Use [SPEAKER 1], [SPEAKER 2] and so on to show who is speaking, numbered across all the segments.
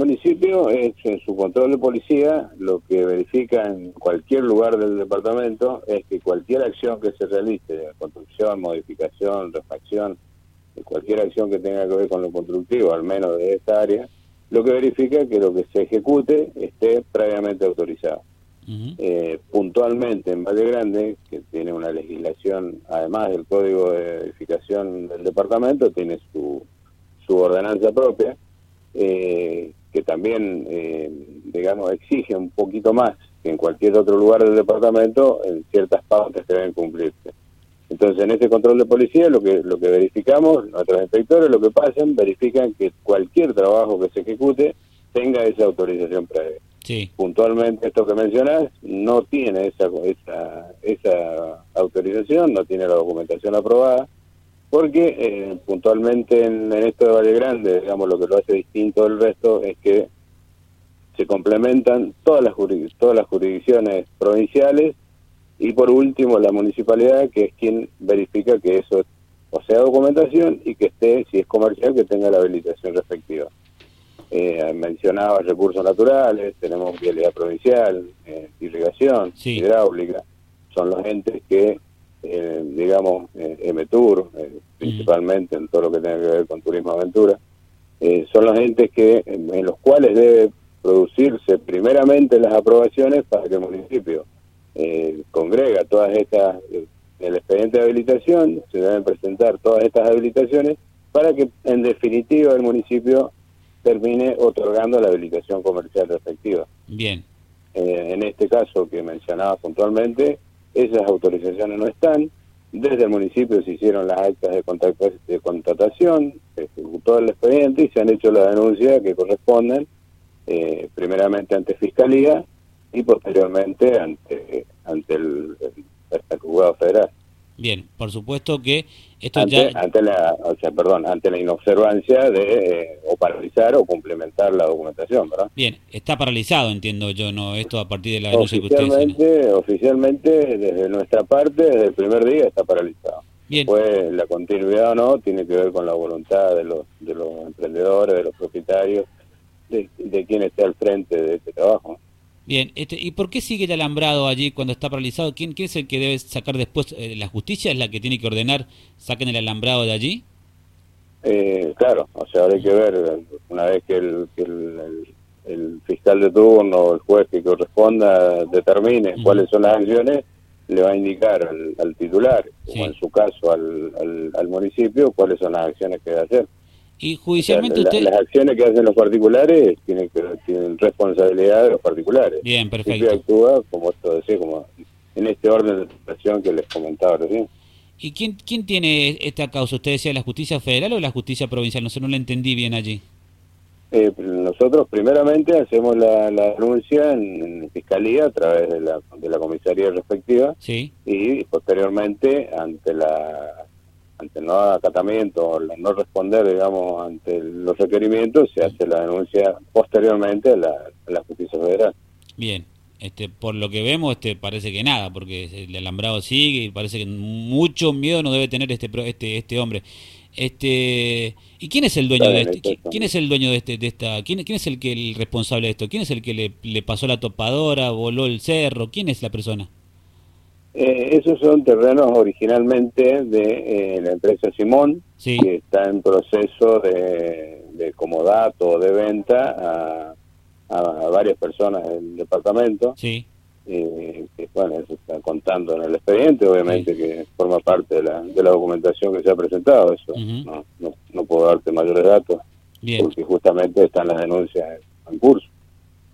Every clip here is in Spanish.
[SPEAKER 1] municipio es en su control de policía lo que verifica en cualquier lugar del departamento es que cualquier acción que se realice, construcción, modificación, refacción, cualquier acción que tenga que ver con lo constructivo, al menos de esta área, lo que verifica que lo que se ejecute esté previamente autorizado. Eh, puntualmente en Valle Grande, que tiene una legislación, además del código de edificación del departamento, tiene su, su ordenanza propia, eh, que también, eh, digamos, exige un poquito más que en cualquier otro lugar del departamento en ciertas pautas que deben cumplirse. Entonces, en este control de policía, lo que lo que verificamos, nuestros inspectores lo que pasan, verifican que cualquier trabajo que se ejecute tenga esa autorización previa. Sí. Puntualmente, esto que mencionas no tiene esa, esa, esa autorización, no tiene la documentación aprobada, porque eh, puntualmente en, esto de Valle Grande, digamos, lo que lo hace distinto del resto es que se complementan todas las, todas las jurisdicciones provinciales y por último la municipalidad, que es quien verifica que eso o sea documentación y que esté, si es comercial, que tenga la habilitación respectiva. Eh, mencionaba recursos naturales, tenemos vialidad provincial, eh, irrigación, hidráulica, son los entes que eh, digamos, eh, Emetur, eh, principalmente en todo lo que tenga que ver con turismo aventura, eh, son los entes que en, los cuales debe producirse primeramente las aprobaciones para que el municipio congrega todas estas, el expediente de habilitación, se deben presentar todas estas habilitaciones para que en definitiva el municipio termine otorgando la habilitación comercial respectiva.
[SPEAKER 2] Bien.
[SPEAKER 1] en este caso que mencionaba puntualmente, esas autorizaciones no están. Desde el municipio se hicieron las actas de, de contratación, se ejecutó el expediente y se han hecho las denuncias que corresponden, eh, primeramente ante Fiscalía y posteriormente ante, ante el, el, el Juzgado Federal.
[SPEAKER 2] Bien, por supuesto que esto
[SPEAKER 1] ante, ya... Ante la, o sea, perdón, ante la inobservancia de eh, o paralizar o complementar la documentación, ¿verdad?
[SPEAKER 2] Bien, está paralizado, entiendo yo, ¿no? Esto a partir de la
[SPEAKER 1] denuncia que ustedes... Oficialmente, desde nuestra parte, desde el primer día está paralizado. Bien. Pues la continuidad o no tiene que ver con la voluntad de los, de los emprendedores, de los propietarios, de, de quien esté al frente de este trabajo.
[SPEAKER 2] Bien, este, ¿y por qué sigue el alambrado allí cuando está paralizado? ¿Quién, quién es el que debe sacar después? Eh, ¿La justicia es la que tiene que ordenar saquen el alambrado de allí?
[SPEAKER 1] Eh, claro, o sea, ahora hay que ver, una vez que el, el, fiscal de turno o el juez que corresponda determine cuáles son las acciones, le va a indicar al, titular, o en su caso al, al municipio, cuáles son las acciones que debe hacer.
[SPEAKER 2] Y judicialmente usted...
[SPEAKER 1] Las acciones que hacen los particulares tienen, que, tienen responsabilidad de los particulares.
[SPEAKER 2] Bien, perfecto.
[SPEAKER 1] actúa, como esto decía, como en este orden de situación que les comentaba recién.
[SPEAKER 2] ¿Y quién, quién tiene esta causa? ¿Usted decía la justicia federal o la justicia provincial? No sé, no lo entendí bien allí.
[SPEAKER 1] Eh, nosotros primeramente hacemos la, denuncia en, fiscalía a través de la, de la comisaría respectiva
[SPEAKER 2] sí.
[SPEAKER 1] y posteriormente ante la ante no acatamiento no responder, digamos, ante los requerimientos, se hace la denuncia posteriormente a la, justicia federal.
[SPEAKER 2] Bien, este, por lo que vemos, este, parece que nada, porque el alambrado sigue y parece que mucho miedo no debe tener este, este, este hombre. Este, ¿y quién es el dueño de este? ¿Quién es el dueño de este, de esta? ¿Quién, quién es el que el responsable de esto? ¿Quién es el que le, le pasó la topadora, voló el cerro? ¿Quién es la persona?
[SPEAKER 1] Eh, esos son terrenos originalmente de eh, la empresa Simón, que está en proceso de, de comodato o de venta a, a, varias personas del departamento.
[SPEAKER 2] Sí.
[SPEAKER 1] Eh, que bueno, eso está contando en el expediente, obviamente que forma parte de la, de la documentación que se ha presentado. Eso no, no, no, puedo darte mayores datos, porque justamente están las denuncias en curso.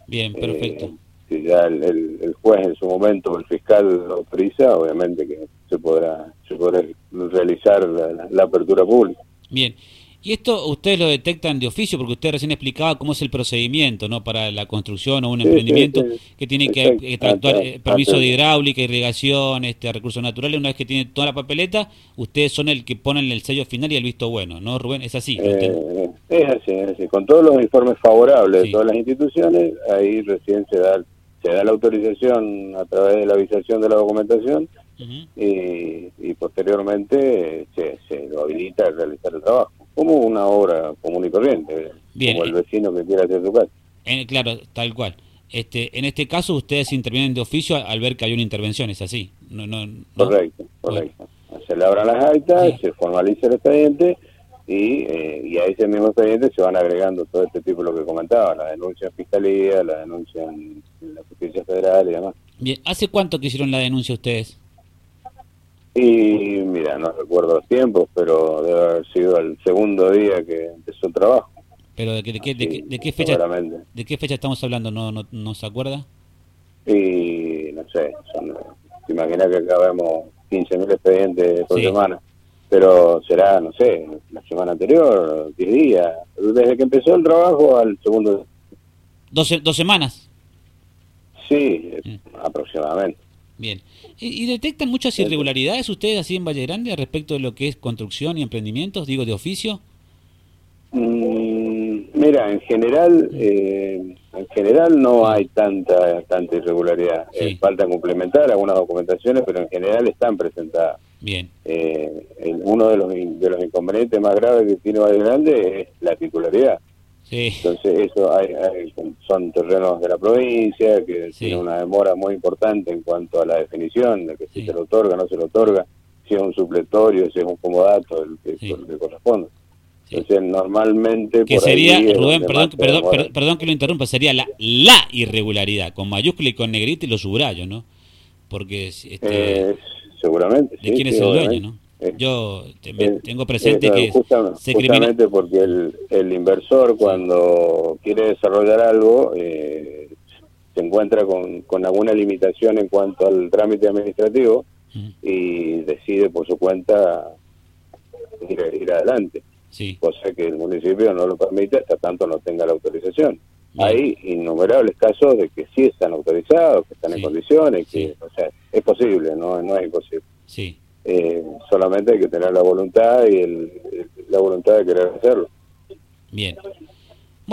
[SPEAKER 2] Bien, perfecto
[SPEAKER 1] si ya el, juez en su momento, el fiscal lo autoriza, obviamente que se podrá, se podrá realizar la, apertura pública.
[SPEAKER 2] Bien. Y esto ustedes lo detectan de oficio, porque usted recién explicaba cómo es el procedimiento no para la construcción o un emprendimiento que tiene que, que eh, permiso de hidráulica, irrigación, este recursos naturales. Una vez que tiene toda la papeleta, ustedes son el que ponen el sello final y el visto bueno, ¿no, Rubén? Es así.
[SPEAKER 1] Eh, es así, es así. Con todos los informes favorables de todas las instituciones, ahí recién se da se da la autorización a través de la avisación de la documentación y, posteriormente se, lo habilita a realizar el trabajo. como una obra común y corriente, como el vecino que quiera hacer su casa.
[SPEAKER 2] claro, tal cual. Este, en este caso ustedes intervienen de oficio al ver que hay una intervención, ¿es así?
[SPEAKER 1] No, no, Correcto, correcto. Se le abran las actas, se formaliza el expediente y, eh, y, a ese mismo expediente se van agregando todo este tipo de lo que comentaba, la denuncia en fiscalía, la denuncia en, justicia federal y demás.
[SPEAKER 2] Bien, ¿hace cuánto que hicieron la denuncia ustedes?
[SPEAKER 1] Y mira, no recuerdo los tiempos, pero debe haber sido el segundo día que empezó el trabajo.
[SPEAKER 2] ¿Pero de, qué, de, qué, de qué fecha de qué fecha estamos hablando? ¿No, no, no se acuerda?
[SPEAKER 1] Y no sé, son, te imaginas que acá vemos 15.000 expedientes por semana, pero será, no sé, la semana anterior, 10 días, desde que empezó el trabajo al segundo
[SPEAKER 2] ¿Dos, dos semanas?
[SPEAKER 1] Sí, mm. aproximadamente.
[SPEAKER 2] Bien. ¿Y, detectan muchas irregularidades ustedes así en Valle Grande respecto de lo que es construcción y emprendimientos, digo, de oficio?
[SPEAKER 1] Mm, mira, en general, eh, en general no hay tanta tanta irregularidad. Eh, falta complementar algunas documentaciones, pero en general están presentadas.
[SPEAKER 2] Bien.
[SPEAKER 1] Eh, uno de los, de los inconvenientes más graves que tiene Valle Grande es la titularidad. Entonces, eso hay, son terrenos de la provincia que tiene una demora muy importante en cuanto a la definición de que si se lo otorga, no se lo otorga, si es un supletorio, si es un comodato, el que, corresponde. Entonces, normalmente.
[SPEAKER 2] Que sería, Rubén, perdón, perdón, perdón, que lo interrumpa, sería la, la irregularidad, con mayúscula y con negrita y los subrayos, ¿no? Porque. Este,
[SPEAKER 1] eh, seguramente.
[SPEAKER 2] ¿De quién es el dueño, no? Eh, Yo eh, tengo presente que
[SPEAKER 1] justamente porque el, el, inversor cuando quiere desarrollar algo eh, se encuentra con, con alguna limitación en cuanto al trámite administrativo y decide por su cuenta ir, adelante. Cosa que el municipio no lo permite hasta tanto no tenga la autorización. Hay innumerables casos de que sí están autorizados, que están en condiciones, que, o sea, es posible, no, no es imposible.
[SPEAKER 2] Sí.
[SPEAKER 1] Eh, solamente hay que tener la voluntad y el, la voluntad de querer hacerlo.
[SPEAKER 2] Bien.